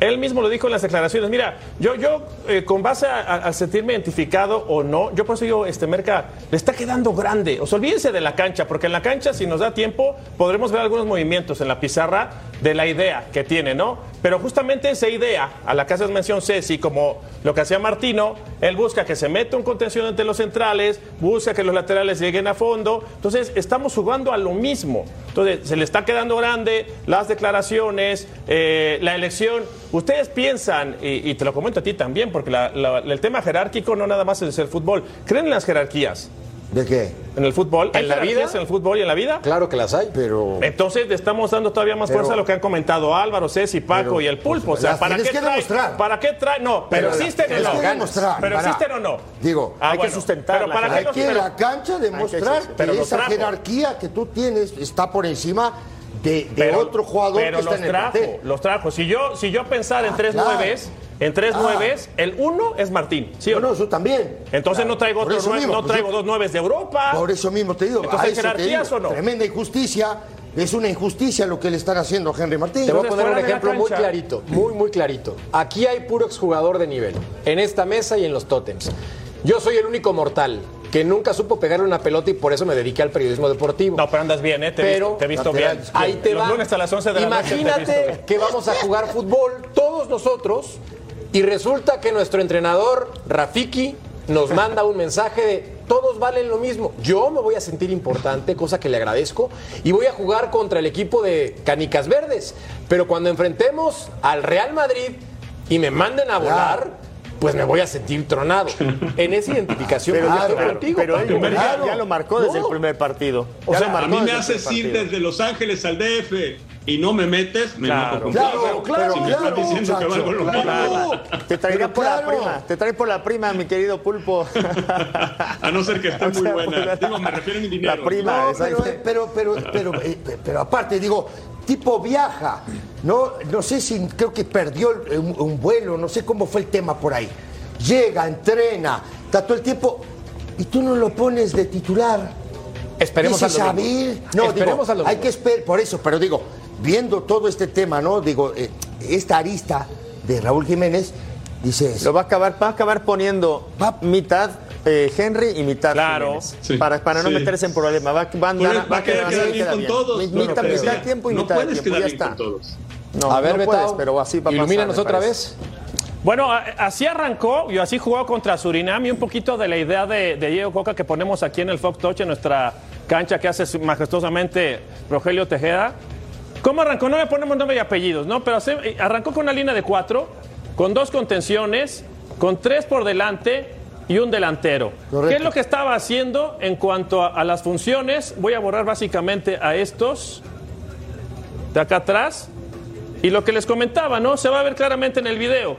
Él mismo lo dijo en las declaraciones. Mira, yo, yo eh, con base a, sentirme identificado o no, yo por eso digo, este Merca le está quedando grande. O sea, olvídense de la cancha, porque en la cancha, si nos da tiempo, podremos ver algunos movimientos en la pizarra de la idea que tiene, ¿no? Pero justamente esa idea, a la que haces mención Ceci, como lo que hacía Martino, él busca que se meta un contención entre los centrales, busca que los laterales lleguen a fondo. Entonces, estamos jugando a lo mismo. Entonces, se le está quedando grande las declaraciones, eh, la elección. Ustedes piensan, y, te lo comento a ti también, porque el tema jerárquico no nada más es el fútbol. ¿Creen en las jerarquías? ¿De qué? En el fútbol. ¿En la vida? En el fútbol y en la vida. Claro que las hay, pero. Entonces le estamos dando todavía más fuerza a lo que han comentado Álvaro, Ceci, Paco y el Pulpo. o sea, ¿para qué, trae, ¿para qué trae? No, pero, existen o no. Demostrar, pero existen o no. Digo, hay que sustentar. Pero para hay que en la cancha demostrar que, esa jerarquía que tú tienes está por encima de, otro jugador que está en el trajo, los trajo. Si yo, si yo pensara en ah, tres nueves, en tres ah. nueves, el uno es Martín. ¿sí o no, eso también. Entonces no traigo, otro nueve, no pues traigo dos nueves de Europa. Por eso mismo te digo. Entonces, ¿hay jerarquías o no? Tremenda injusticia. Es una injusticia lo que le están haciendo a Henry Martín. Te voy a poner un ejemplo muy clarito, muy, muy clarito. Aquí hay puro exjugador de nivel, en esta mesa y en los tótems. Yo soy el único mortal que nunca supo pegarle una pelota y por eso me dediqué al periodismo deportivo. No, pero andas bien, ¿eh? Te pero, he visto, bien. Ahí te va. a las 11 de la Imagínate que vamos a jugar fútbol todos nosotros y resulta que nuestro entrenador, Rafiki, nos manda un mensaje de todos valen lo mismo. Yo me voy a sentir importante, cosa que le agradezco, y voy a jugar contra el equipo de Canicas Verdes. Pero cuando enfrentemos al Real Madrid y me manden a volar pues me voy a sentir tronado. En esa identificación pero, ya, pero, contigo. Pero él ya, lo marcó desde el primer partido. O sea, a mí me haces ir desde Los Ángeles al DF y no me metes, me claro, claro, claro, si me estás diciendo que valgo lo mismo. Te traeré por la prima, te traeré por la prima, mi querido Pulpo. a no ser que esté muy buena. Digo, me refiero a mi dinero. La prima, pero, pero, pero, eh, pero, aparte, digo, tipo viaja. No, no sé si creo que perdió un, vuelo, no sé cómo fue el tema por ahí. Llega, entrena, está todo el tiempo y tú no lo pones de titular. Esperemos a Sabir. No, Esperemos digo, hay que esperar, por eso, pero digo, viendo todo este tema, ¿no? Digo, eh, esta arista de Raúl Jiménez, dice Lo va a acabar, va a acabar poniendo mitad eh, Henry y mitad claro, para, para no meterse en problemas. Va, va, va, va a quedar, bien con todos. Mitad, mitad tiempo y mitad puedes tiempo. Ya está. Con todos. No, a ver, no puedes, pero así va Ilumínanos otra vez. Bueno, así arrancó y así jugó contra Surinam y un poquito de la idea de, Diego Coca que ponemos aquí en el Fox Touch, en nuestra cancha que hace majestuosamente Rogelio Tejeda. ¿Cómo arrancó? No le ponemos nombre y apellidos, ¿no? Pero arrancó con una línea de cuatro, con dos contenciones, con tres por delante y un delantero. ¿Qué es lo que estaba haciendo en cuanto a, las funciones? Voy a borrar básicamente a estos de acá atrás. Y lo que les comentaba, ¿no? Se va a ver claramente en el video.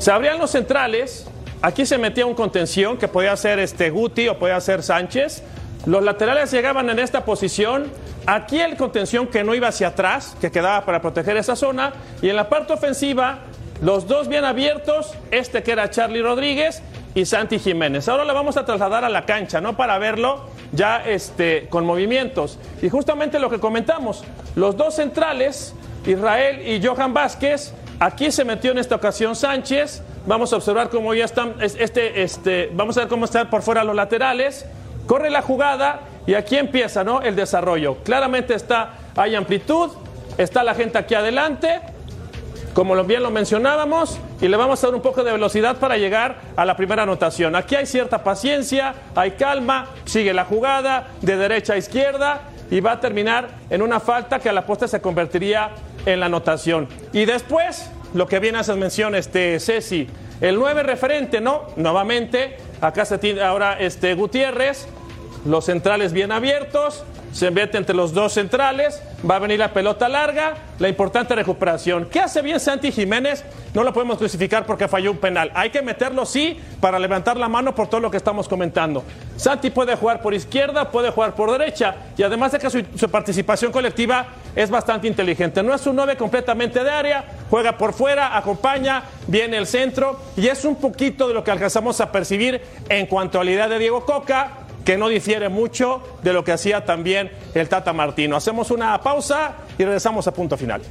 Se abrían los centrales. Aquí se metía un contención que podía ser este Guti o podía ser Sánchez. Los laterales llegaban en esta posición. Aquí el contención que no iba hacia atrás, que quedaba para proteger esa zona. Y en la parte ofensiva, los dos bien abiertos. Este que era Charlie Rodríguez y Santi Jiménez. Ahora le vamos a trasladar a la cancha, ¿no? Para verlo ya este, con movimientos. Y justamente lo que comentamos, los dos centrales, Israel y Johan Vázquez, aquí se metió en esta ocasión Sánchez. Vamos a observar cómo ya están, este, este, vamos a ver cómo están por fuera los laterales. Corre la jugada y aquí empieza, ¿no? El desarrollo. Claramente está, hay amplitud, está la gente aquí adelante como bien lo mencionábamos, y le vamos a dar un poco de velocidad para llegar a la primera anotación. Aquí hay cierta paciencia, hay calma, sigue la jugada de derecha a izquierda y va a terminar en una falta que a la posta se convertiría en la anotación. Y después, lo que viene a hacer mención, este Ceci, el 9 referente, ¿no? Nuevamente, acá se tiene ahora este Gutiérrez, los centrales bien abiertos, se mete entre los dos centrales, va a venir la pelota larga, la importante recuperación. ¿Qué hace bien Santi Jiménez? No lo podemos crucificar porque falló un penal. Hay que meterlo sí para levantar la mano por todo lo que estamos comentando. Santi puede jugar por izquierda, puede jugar por derecha y además de que su, participación colectiva es bastante inteligente. No es un 9 completamente de área, juega por fuera, acompaña, viene el centro y es un poquito de lo que alcanzamos a percibir en cuanto a la idea de Diego Coca que no difiere mucho de lo que hacía también el Tata Martino. Hacemos una pausa y regresamos a punto final.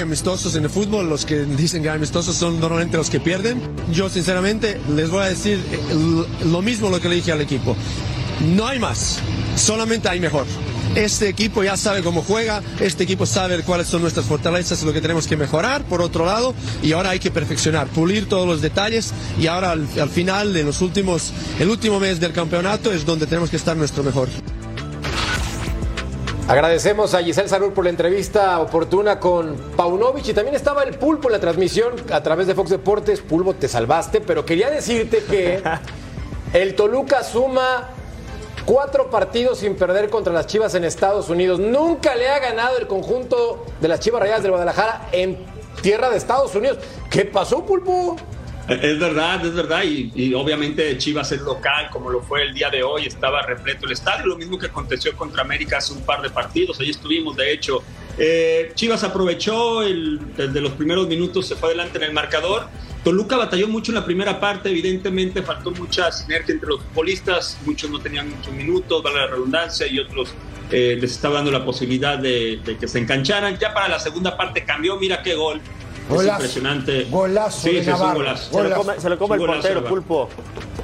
Amistosos en el fútbol, los que dicen que hay amistosos son normalmente los que pierden. Yo sinceramente les voy a decir eh, lo mismo lo que le dije al equipo. No hay más, solamente hay mejor. Este equipo ya sabe cómo juega, este equipo sabe cuáles son nuestras fortalezas lo que tenemos que mejorar, por otro lado, y ahora hay que perfeccionar, pulir todos los detalles y ahora al, al final, de los últimos, el último mes del campeonato es donde tenemos que estar nuestro mejor. Agradecemos a Giselle Sarur por la entrevista oportuna con Paunovic y también estaba el Pulpo en la transmisión a través de Fox Deportes. Pulpo, te salvaste, pero quería decirte que el Toluca suma cuatro partidos sin perder contra las Chivas en Estados Unidos. Nunca le ha ganado el conjunto de las Chivas Rayadas del Guadalajara en tierra de Estados Unidos. ¿Qué pasó, Pulpo? Es verdad, es verdad, y, obviamente Chivas es local, como lo fue el día de hoy, estaba repleto el estadio, lo mismo que aconteció contra América hace un par de partidos, ahí estuvimos, de hecho. Eh, Chivas aprovechó, desde los primeros minutos se fue adelante en el marcador. Toluca batalló mucho en la primera parte, evidentemente faltó mucha sinergia entre los futbolistas, muchos no tenían muchos minutos, vale la redundancia, y otros eh, les estaba dando la posibilidad de, de que se engancharan. Ya para la segunda parte cambió, mira qué gol es impresionante. Golazo sí, de Navarro. Se, lo come, se lo come el portero, pulpo.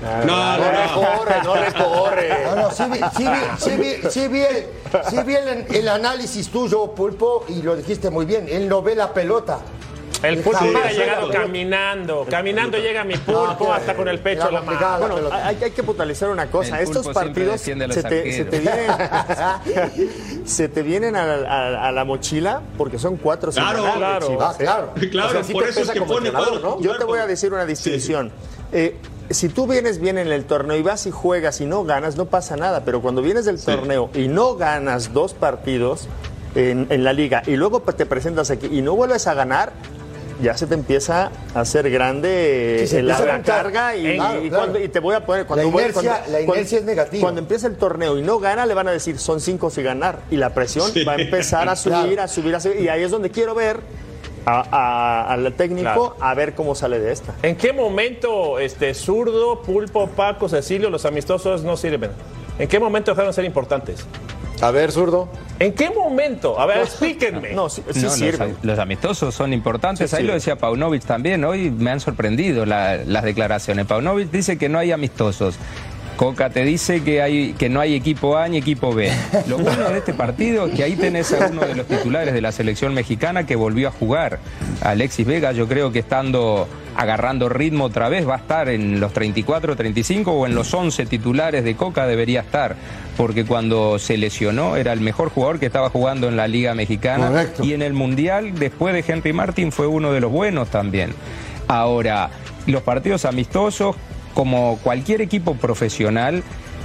No, no, no, le corre, no le corre. No, no, sí vi, sí vi, sí vi, sí vi, el, sí vi el, el, análisis tuyo, Pulpo, y lo dijiste muy bien. Él no ve la pelota. El pulpo hubiera llegado caminando, caminando llega mi pulpo hasta con el pecho en la mano. Bueno, hay, hay, que puntualizar una cosa. Estos partidos se te, se te, vienen, se te vienen a, a, a, la mochila porque son cuatro Claro, claro. Claro. claro, o sea, sí por eso es que pone ¿no? Yo te voy a decir una distinción. Sí. Eh, si tú vienes bien en el torneo y vas y juegas y no ganas, no pasa nada. Pero cuando vienes del sí. torneo y no ganas dos partidos en, en, la liga y luego te presentas aquí y no vuelves a ganar, ya se te empieza a hacer grande sí, la, la carga y, claro, y, claro. Cuando, y, te voy a poner cuando la inercia, voy, cuando, la inercia cuando, es negativa cuando empieza el torneo y no gana le van a decir son cinco sin ganar y la presión sí. va a empezar a subir a subir a subir y ahí es donde quiero ver a, a, al técnico a ver cómo sale de esta ¿en qué momento este zurdo pulpo Paco Cecilio los amistosos no sirven? ¿en qué momento dejaron de ser importantes? A ver, zurdo. ¿En qué momento? A ver, explíquenme. No, sí, sí no, sirven. Los, los, amistosos son importantes. Sí, Ahí lo decía Paunovic también. Hoy me han sorprendido la, las declaraciones. Paunovic dice que no hay amistosos. Coca te dice que, hay, que no hay equipo A ni equipo B. Lo bueno de este partido es que ahí tenés a uno de los titulares de la selección mexicana que volvió a jugar. Alexis Vega, yo creo que estando agarrando ritmo otra vez va a estar en los 34, 35 o en los 11 titulares de Coca debería estar. Porque cuando se lesionó era el mejor jugador que estaba jugando en la Liga Mexicana. Correcto. Y en el Mundial, después de Henry Martin, fue uno de los buenos también. Ahora, los partidos amistosos como cualquier equipo profesional,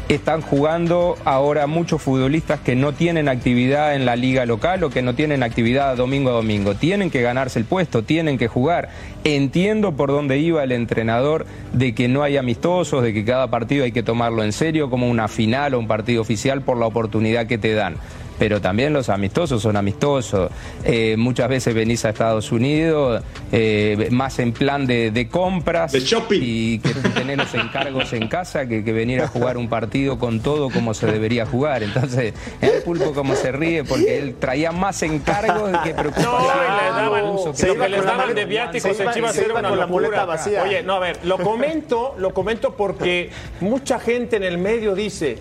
están jugando ahora muchos futbolistas que no tienen actividad en la liga local o que no tienen actividad domingo a domingo. Tienen que ganarse el puesto, tienen que jugar. Entiendo por dónde iba el entrenador de que no hay amistosos, de que cada partido hay que tomarlo en serio como una final o un partido oficial por la oportunidad que te dan. Pero también los amistosos son amistosos. Eh, muchas veces venís a Estados Unidos eh, más en plan de, compras y que tener los encargos en casa que, que, venir a jugar un partido con todo como se debería jugar. Entonces, el pulpo como se ríe porque él traía más encargos que preocupaciones. No, lo que les daban de viáticos en Chivas era una locura. Vacía. Oye, no, a ver, lo comento, lo comento porque mucha gente en el medio dice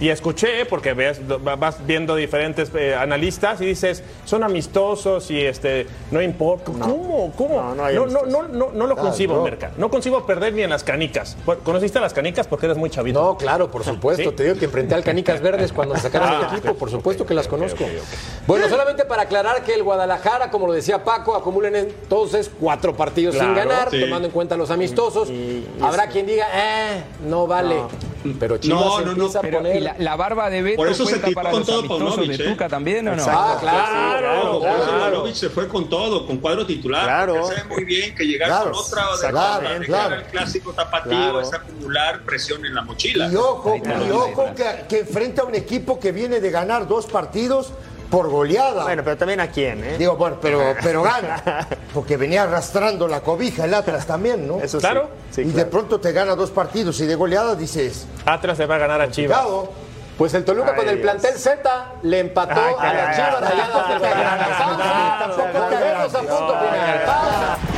y escuché, porque ves, vas viendo diferentes eh, analistas y dices, son amistosos y este no importa. ¿Cómo? ¿Cómo? No, no, no, no, no, lo concibo, Merca. No concibo perder ni en las canicas. ¿Conociste a las canicas? Porque eres muy chavito. No, claro, por supuesto. Te digo que enfrenté al Canicas Verdes cuando sacaron el ah, equipo. Por supuesto que las conozco. bueno, solamente para aclarar que el Guadalajara, como lo decía Paco, acumulen entonces cuatro partidos sin ganar, tomando en cuenta los amistosos. Habrá quien diga, eh, no vale. Pero Chivas no, no, empieza a poner... La, la, barba de Beto Por eso se para con todo Paunovic, de Tuca también, ¿o no? Ah, claro, claro. claro. se fue con todo, con cuadro titular. Claro. Sabe muy bien que llegar con otra de claro, el clásico tapatío es acumular presión en la mochila. Y ojo, y ojo que, que enfrenta a un equipo que viene de ganar dos partidos por goleada. Bueno, pero también a quién, ¿eh? Digo, bueno, pero, pero gana. Porque venía arrastrando la cobija el Atlas también, ¿no? Eso claro. y de pronto te gana dos partidos y de goleada dices. Atlas se va a ganar a Chivas. Pues el Toluca con el plantel Z le empató a la Chivas rayadas del Tampoco a punto final.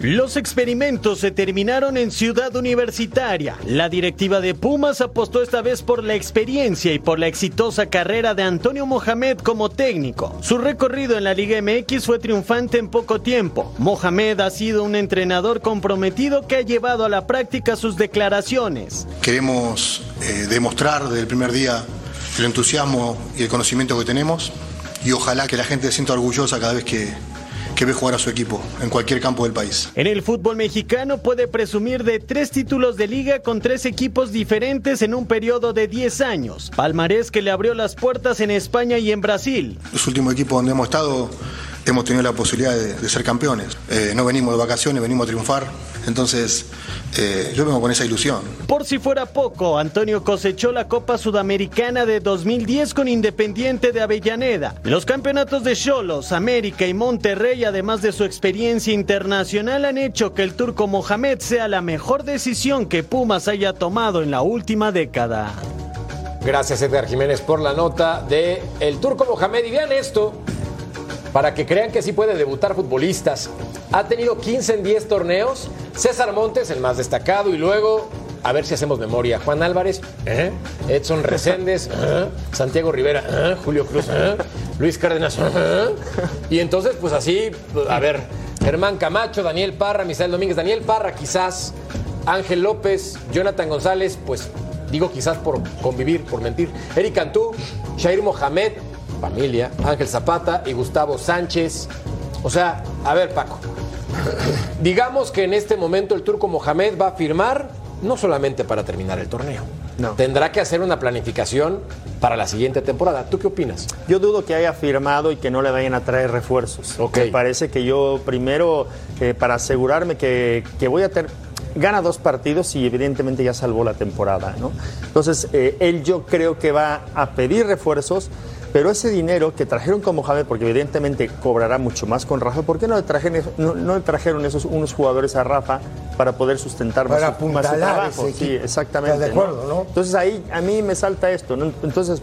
Los experimentos se terminaron en Ciudad Universitaria. La directiva de Pumas apostó esta vez por la experiencia y por la exitosa carrera de Antonio Mohamed como técnico. Su recorrido en la Liga MX fue triunfante en poco tiempo. Mohamed ha sido un entrenador comprometido que ha llevado a la práctica sus declaraciones. Queremos eh, demostrar desde el primer día el entusiasmo y el conocimiento que tenemos y ojalá que la gente se sienta orgullosa cada vez que, que ve jugar a su equipo en cualquier campo del país. En el fútbol mexicano puede presumir de tres títulos de liga con tres equipos diferentes en un periodo de 10 años. Palmarés que le abrió las puertas en España y en Brasil. Los últimos equipos donde hemos estado hemos tenido la posibilidad de, ser campeones. Eh, no venimos de vacaciones, venimos a triunfar. Entonces, eh, yo vengo con esa ilusión. Por si fuera poco, Antonio cosechó la Copa Sudamericana de 2010 con Independiente de Avellaneda. Los campeonatos de Cholos, América y Monterrey, además de su experiencia internacional, han hecho que el turco Mohamed sea la mejor decisión que Pumas haya tomado en la última década. Gracias Edgar Jiménez por la nota de el turco Mohamed. Y vean esto, para que crean que sí puede debutar futbolistas. Ha tenido 15 en 10 torneos. César Montes, el más destacado, y luego, a ver si hacemos memoria, Juan Álvarez, ¿eh? Edson Reséndez, ¿eh? Santiago Rivera, ¿eh? Julio Cruz, Luis Cárdenas. Y entonces, pues así, a ver, Germán Camacho, Daniel Parra, Misael Domínguez, Daniel Parra quizás, Ángel López, Jonathan González, pues digo quizás por convivir, por mentir, Eric Cantú, Shair Mohamed, familia, Ángel Zapata y Gustavo Sánchez. O sea, a ver, Paco, digamos que en este momento el turco Mohamed va a firmar no solamente para terminar el torneo. No. Tendrá que hacer una planificación para la siguiente temporada. ¿Tú qué opinas? Yo dudo que haya firmado y que no le vayan a traer refuerzos. Me parece que yo primero, eh, para asegurarme que, voy a tener gana dos partidos y evidentemente ya salvó la temporada, ¿no? Entonces, eh, él yo creo que va a pedir refuerzos pero ese dinero que trajeron con Mohamed, porque evidentemente cobrará mucho más con Rafa, ¿por qué no le trajeron, no, trajeron esos unos jugadores a Rafa para poder sustentar más, su, trabajo? Sí, exactamente. de acuerdo, ¿no? Entonces ahí a mí me salta esto. Entonces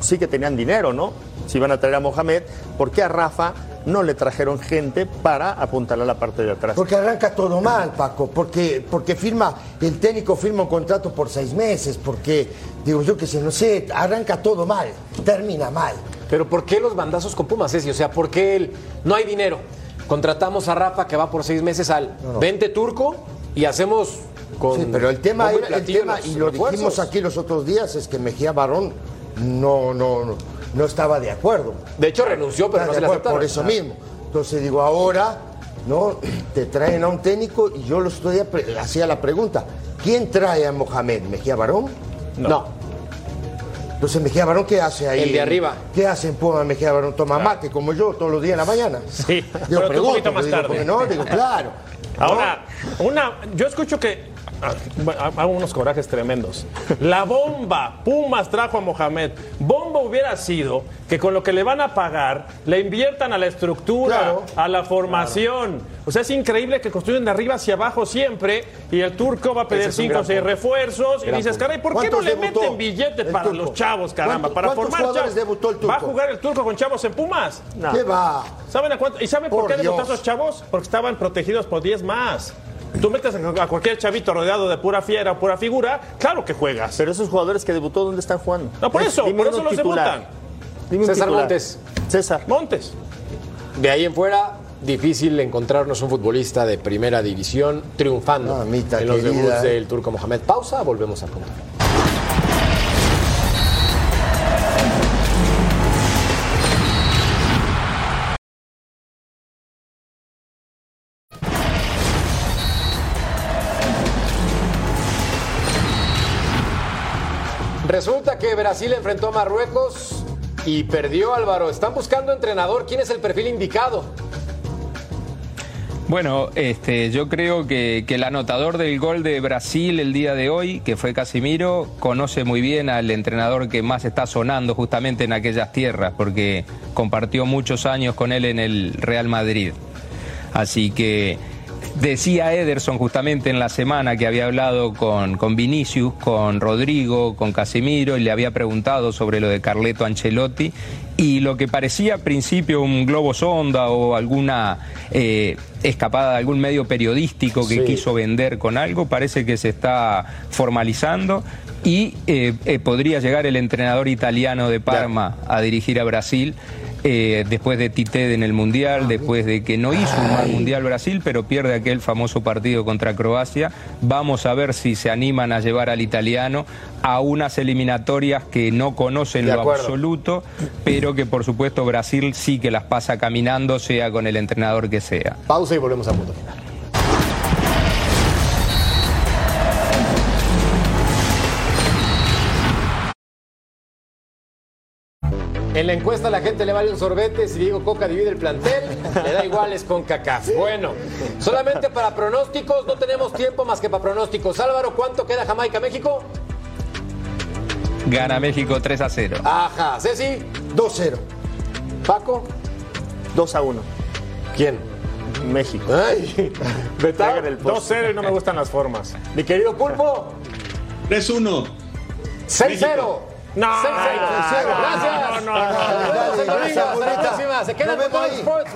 sí que tenían dinero, ¿no? Si van a traer a Mohamed, ¿por qué a Rafa no le trajeron gente para apuntarle a la parte de atrás. Porque arranca todo mal, Paco, porque, porque firma, el técnico firma un contrato por seis meses, porque, digo yo que sé, no sé, arranca todo mal, termina mal. Pero ¿por qué los bandazos con Pumas, O sea, ¿por qué el, no hay dinero? Contratamos a Rafa que va por seis meses al 20 turco y hacemos con. Sí, pero el tema, el tema y lo dijimos aquí los otros días, es que Mejía Barón no, no, no no estaba de acuerdo. De hecho, renunció, pero no se le aceptaron. Por eso mismo. Entonces digo, ahora, ¿no? Te traen a un técnico y yo los otros hacía la pregunta, ¿quién trae a Mohamed? ¿Mejía Barón? No. Entonces Mejía Barón, ¿qué hace ahí? El de arriba. ¿Qué hace en Puma Mejía Barón? Toma mate, como yo, todos los días en la mañana. Sí, Digo, pero tú un pregunto, poquito más digo, tarde. no, digo, claro. Ahora, una, yo escucho que hago unos corajes tremendos. La bomba, Pumas trajo a Mohamed. Bomba hubiera sido que con lo que le van a pagar le inviertan a la estructura, Claro. a la formación. O sea, es increíble que construyen de arriba hacia abajo siempre y el turco va a pedir Ese es un 5 o gran 6 punto. refuerzos y dices, caray, ¿por qué no ¿Cuántos le meten billetes para turco? los chavos, caramba? ¿Cuántos- Para formar chavos. debutó el turco? ¿Va a jugar el turco con chavos en Pumas? ¿Qué va? ¿Saben a cuánto? ¿Y saben por, Por qué debutaron esos chavos? Porque estaban protegidos por 10 más. Tú metes a cualquier chavito rodeado de pura fiera o pura figura, claro que juegas. Pero esos jugadores que debutó, ¿dónde están jugando? No, por eso, Dime por eso los debutan. Dime César titular. Montes. César. Montes. De ahí en fuera, difícil encontrarnos un futbolista de primera división triunfando Mamita en los querida, debuts del turco Mohamed. Pausa, volvemos a punto. Resulta que Brasil enfrentó a Marruecos y perdió Álvaro. Están buscando entrenador. ¿Quién es el perfil indicado? Bueno, este, yo creo que, que el anotador del gol de Brasil el día de hoy, que fue Casimiro, conoce muy bien al entrenador que más está sonando justamente en aquellas tierras, porque compartió muchos años con él en el Real Madrid. Así que decía Ederson justamente en la semana que había hablado con, con Vinicius, con Rodrigo, con Casemiro y le había preguntado sobre lo de Carleto Ancelotti y lo que parecía al principio un globo sonda o alguna eh, escapada de algún medio periodístico que Sí. quiso vender con algo, parece que se está formalizando y eh, eh, podría llegar el entrenador italiano de Parma a dirigir a Brasil. Eh, después de Tite en el Mundial, después de que no hizo un mal Mundial Brasil, pero pierde aquel famoso partido contra Croacia. Vamos a ver si se animan a llevar al italiano a unas eliminatorias que no conocen De lo acuerdo. absoluto, pero que por supuesto Brasil sí que las pasa caminando, sea con el entrenador que sea. Pausa y volvemos a punto final. En la encuesta la gente le vale un sorbete, si digo Coca divide el plantel, le da igual es con CACAF. Bueno, solamente para pronósticos, no tenemos tiempo más que para pronósticos. Álvaro, ¿cuánto queda Jamaica-México? Gana México 3 a 0. Ajá, Ceci, 2-0. Paco, 2 a 1. ¿quién? México. Ay, el poste. 2-0 y no me gustan las formas. mi querido Pulpo, 3-1. 6-0. No, 6-0. Gracias. no, no, no. Se quedan con. Sports.